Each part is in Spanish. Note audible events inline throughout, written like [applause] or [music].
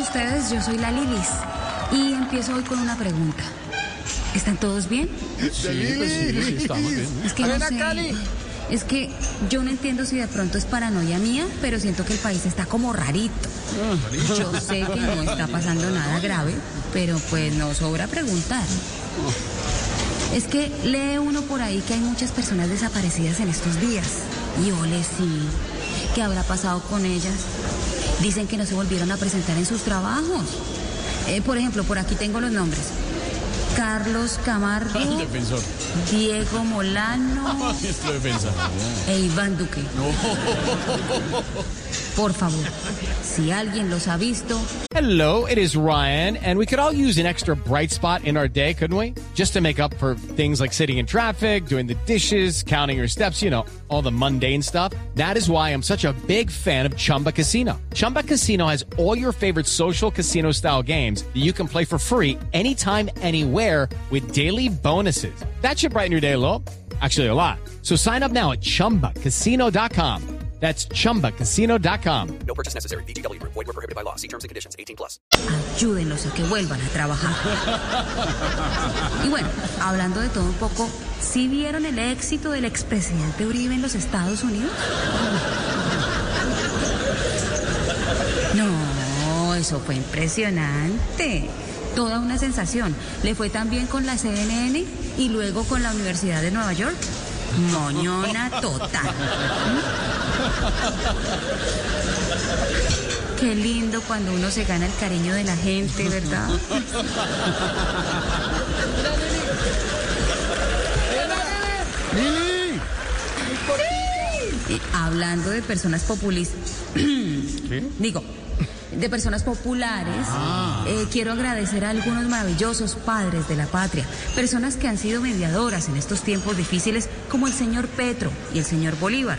ustedes, yo soy la Lilis y empiezo hoy con una pregunta. ¿Están todos bien? Sí, pues sí, sí, estamos bien. Es que no sé. Es que yo no entiendo si de pronto es paranoia mía, pero siento que el país está como rarito. Yo sé que no está pasando nada grave, pero pues no sobra preguntar. Es que lee uno por ahí que hay muchas personas desaparecidas en estos días. Y ole sí. ¿Qué habrá pasado con ellas? Dicen que no se volvieron a presentar en sus trabajos. Eh, por ejemplo, por aquí tengo los nombres. Carlos Camargo. Diego Molano [laughs] ah, Nuestro defensa. e Iván Duque. Por favor, si alguien los ha visto, Hello, it is Ryan, and we could all use an extra bright spot in our day, couldn't we? Just to make up for things like sitting in traffic, doing the dishes, counting your steps, you know, all the mundane stuff. That is why I'm such a big fan of Chumba Casino. Chumba Casino has all your favorite social casino style games that you can play for free anytime, anywhere with daily bonuses. That should brighten your day a little. Actually, a lot. So sign up now at chumbacasino.com. That's chumbacasino.com. No purchase necessary. VGW Group. Void were prohibited by law. See terms and conditions. 18 plus. ayúdenlos a que vuelvan a trabajar. Y bueno, hablando de todo un poco, ¿sí vieron el éxito del expresidente Uribe en los Estados Unidos? No, eso fue impresionante. Toda una sensación. Le fue también con la CNN y luego con la Universidad de Nueva York. Moñona total. Qué lindo cuando uno se gana el cariño de la gente, ¿verdad? Y hablando de personas populistas, [clears throat] digo, de personas populares, eh, quiero agradecer a algunos maravillosos padres de la patria, personas que han sido mediadoras en estos tiempos difíciles, como el señor Petro y el señor Bolívar,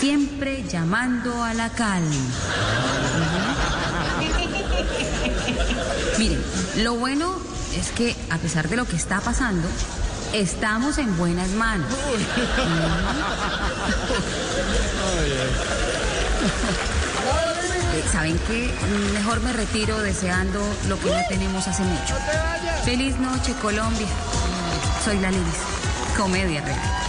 siempre llamando a la calma. Miren, lo bueno es que a pesar de lo que está pasando, estamos en buenas manos. [laughs] ¿Saben qué? Mejor me retiro deseando lo que no tenemos hace mucho. Feliz noche, Colombia. Soy la Lilis, comedia real.